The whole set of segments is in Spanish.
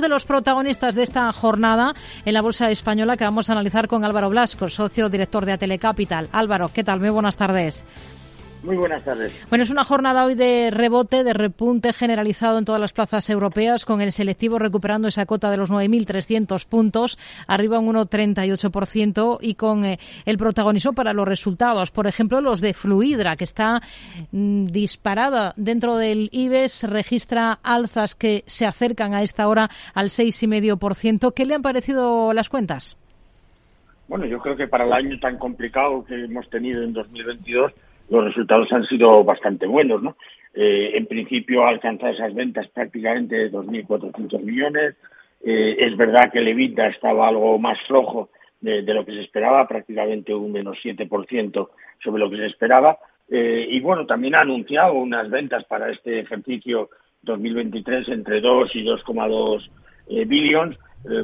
de los protagonistas de esta jornada en la Bolsa Española que vamos a analizar con Álvaro Blasco, socio director de Atelecapital. Álvaro, ¿qué tal? Muy buenas tardes. Muy buenas tardes. Bueno, es una jornada hoy de rebote, de repunte generalizado en todas las plazas europeas, con el selectivo recuperando esa cota de los 9.300 puntos, arriba un 1,38% y con eh, el protagonismo para los resultados. Por ejemplo, los de Fluidra, que está mm, disparada dentro del IBEX, registra alzas que se acercan a esta hora al 6,5%. ¿Qué le han parecido las cuentas? Bueno, yo creo que para el año tan complicado que hemos tenido en 2022, los resultados han sido bastante buenos, ¿no? Eh, en principio ha alcanzado esas ventas prácticamente de 2.400 millones. Eh, es verdad que el EBITDA estaba algo más flojo de, lo que se esperaba, prácticamente un menos 7% sobre lo que se esperaba. Eh, y bueno, también ha anunciado unas ventas para este ejercicio 2023 entre 2 y 2,2 billones,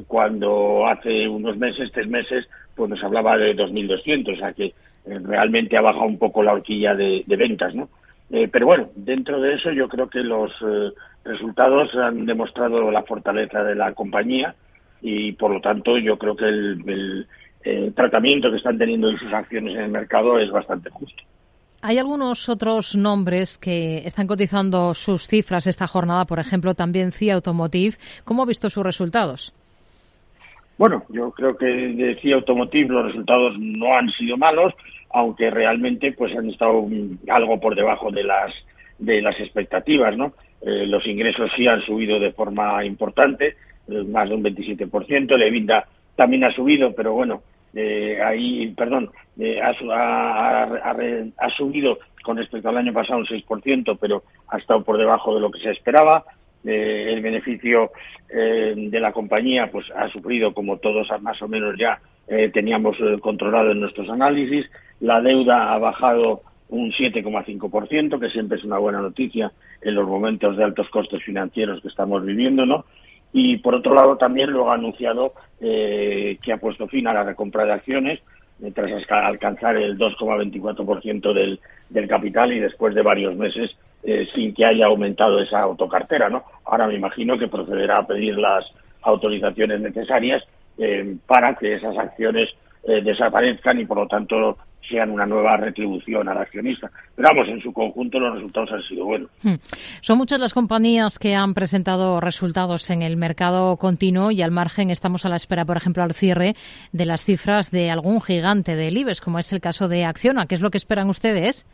cuando hace unos meses, tres meses, pues nos hablaba de 2.200, o sea que realmente ha bajado un poco la horquilla de, ventas, ¿no? Eh, pero bueno, dentro de eso yo creo que los eh, resultados han demostrado la fortaleza de la compañía y por lo tanto yo creo que el, tratamiento que están teniendo en sus acciones en el mercado es bastante justo. Hay algunos otros nombres que están cotizando sus cifras esta jornada, por ejemplo, también CIA Automotive. ¿Cómo ha visto sus resultados? Bueno, yo creo que de CIA Automotive los resultados no han sido malos, aunque realmente pues han estado algo por debajo de las de las expectativas, ¿no? Eh, los ingresos sí han subido de forma importante, eh, más de un 27%, el EBITDA también ha subido, pero bueno, eh, ahí, perdón, ha, ha, subido con respecto al año pasado un 6%, pero ha estado por debajo de lo que se esperaba. El beneficio de la compañía pues ha sufrido, como todos más o menos ya teníamos controlado en nuestros análisis, la deuda ha bajado un 7,5%, que siempre es una buena noticia en los momentos de altos costes financieros que estamos viviendo, ¿no? Y por otro lado también lo ha anunciado eh, que ha puesto fin a la recompra de acciones tras alcanzar el 2,24% del, del capital y después de varios meses eh, sin que haya aumentado esa autocartera, ¿no? Ahora me imagino que procederá a pedir las autorizaciones necesarias eh, para que esas acciones desaparezcan y por lo tanto sean una nueva retribución al accionista. Pero vamos, en su conjunto los resultados han sido buenos. Hmm. Son muchas las compañías que han presentado resultados en el mercado continuo y al margen estamos a la espera, por ejemplo, al cierre de las cifras de algún gigante del IBEX, como es el caso de Acciona. ¿Qué es lo que esperan ustedes?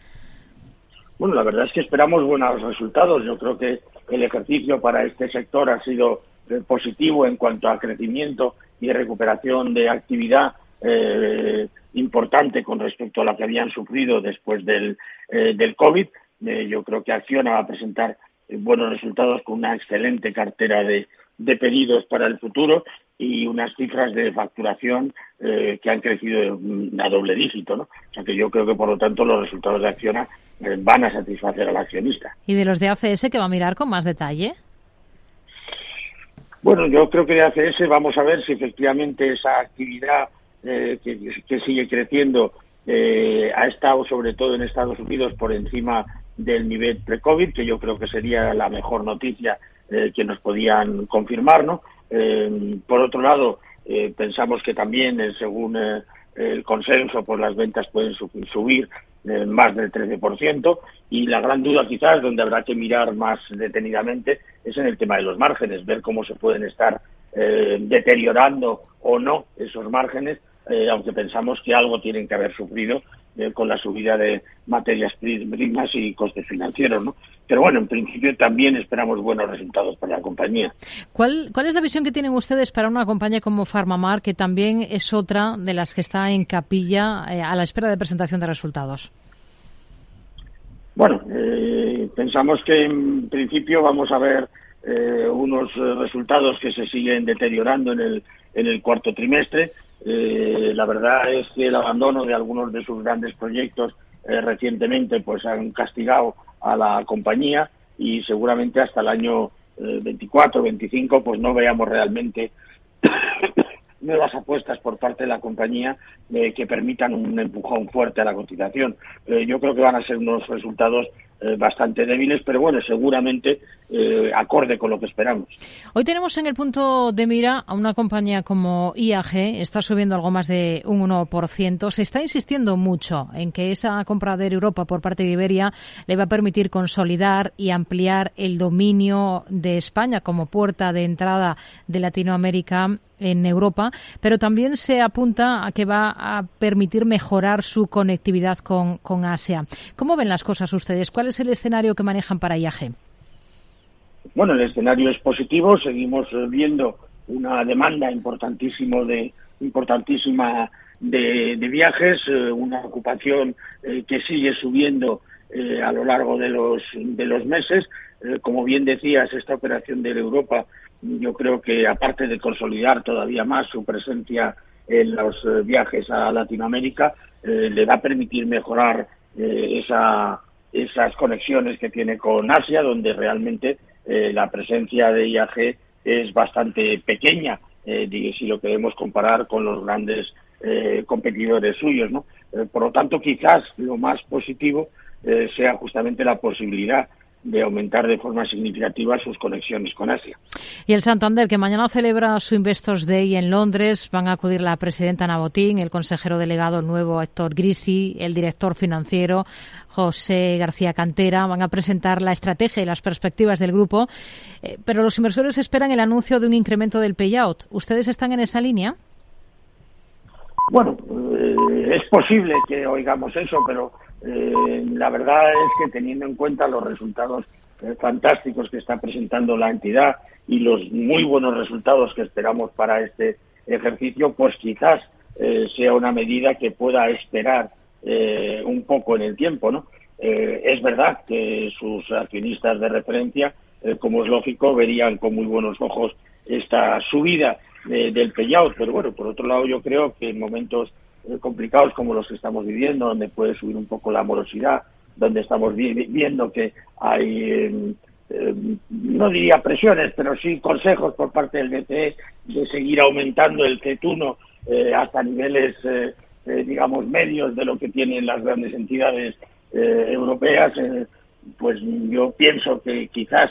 Bueno, la verdad es que esperamos buenos resultados. Yo creo que el ejercicio para este sector ha sido eh, positivo en cuanto a crecimiento y recuperación de actividad eh, importante con respecto a la que habían sufrido después del, eh, del COVID. Eh, yo creo que Acciona va a presentar eh, buenos resultados con una excelente cartera de, de pedidos para el futuro y unas cifras de facturación que han crecido a doble dígito, ¿no? O sea que yo creo que por lo tanto los resultados de Acciona van a satisfacer al accionista. ¿Y de los de ACS que va a mirar con más detalle? Bueno, yo creo que de ACS vamos a ver si efectivamente esa actividad eh, que, sigue creciendo eh, ha estado sobre todo en Estados Unidos por encima del nivel pre-COVID, que yo creo que sería la mejor noticia eh, que nos podían confirmar, ¿no? por otro lado, pensamos que también, según el consenso, pues las ventas pueden subir más del 13% y la gran duda quizás donde habrá que mirar más detenidamente es en el tema de los márgenes, ver cómo se pueden estar deteriorando o no esos márgenes eh, aunque pensamos que algo tienen que haber sufrido eh, con la subida de materias primas y costes financieros, ¿no? Pero bueno, en principio también esperamos buenos resultados para la compañía. ¿Cuál, cuál es la visión que tienen ustedes para una compañía como Farmamar, que también es otra de las que está en capilla eh, a la espera de presentación de resultados? Bueno, pensamos que en principio vamos a ver unos resultados que se siguen deteriorando en el, en el cuarto trimestre eh, la verdad es que el abandono de algunos de sus grandes proyectos eh, recientemente pues han castigado a la compañía y seguramente hasta el año 24 eh, 25 pues no veamos realmente nuevas apuestas por parte de la compañía que permitan un empujón fuerte a la cotización. yo creo que van a ser unos resultados eh, bastante débiles, pero bueno, seguramente eh, acorde con lo que esperamos. Hoy tenemos en el punto de mira a una compañía como IAG, está subiendo algo más de un 1%. Se está insistiendo mucho en que esa compra de Europa por parte de Iberia le va a permitir consolidar y ampliar el dominio de España como puerta de entrada de Latinoamérica en Europa, pero también se apunta a que va a permitir mejorar su conectividad con, con Asia. ¿Cómo ven las cosas ustedes? ¿Cuál es el escenario que manejan para IAG? Bueno, el escenario es positivo. Seguimos viendo una demanda importantísimo de, importantísima de, viajes, eh, una ocupación eh, que sigue subiendo eh, a lo largo de los, de los meses. como bien decías, esta operación de Europa yo creo que aparte de consolidar todavía más su presencia en los eh, viajes a Latinoamérica, eh, le va a permitir mejorar eh, esa, esas conexiones que tiene con Asia, donde realmente la presencia de IAG es bastante pequeña, si lo queremos comparar con los grandes competidores suyos. ¿no? por lo tanto, quizás lo más positivo sea justamente la posibilidad de aumentar de forma significativa sus conexiones con Asia. Y el Santander, que mañana celebra su Investors Day en Londres, van a acudir la presidenta Nabotín, el consejero delegado nuevo Héctor Grisi, el director financiero José García Cantera, van a presentar la estrategia y las perspectivas del grupo, eh, pero los inversores esperan el anuncio de un incremento del payout. ¿Ustedes están en esa línea? Bueno, eh, es posible que oigamos eso, pero eh, la verdad es que teniendo en cuenta los resultados eh, fantásticos que está presentando la entidad y los muy buenos resultados que esperamos para este ejercicio, pues quizás eh, sea una medida que pueda esperar un poco en el tiempo, ¿no? es verdad que sus accionistas de referencia, como es lógico, verían con muy buenos ojos esta subida del payout, pero bueno, por otro lado yo creo que en momentos eh, complicados como los que estamos viviendo, donde puede subir un poco la morosidad, donde estamos viendo que hay, em, no diría presiones, pero sí consejos por parte del BCE de seguir aumentando el CET1 eh, hasta niveles, eh, digamos, medios de lo que tienen las grandes entidades europeas, pues yo pienso que quizás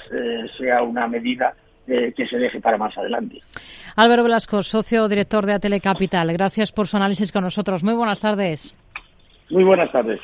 sea una medida que se deje para más adelante. Álvaro Velasco, socio director de Atele Capital, gracias por su análisis con nosotros. Muy buenas tardes. Muy buenas tardes.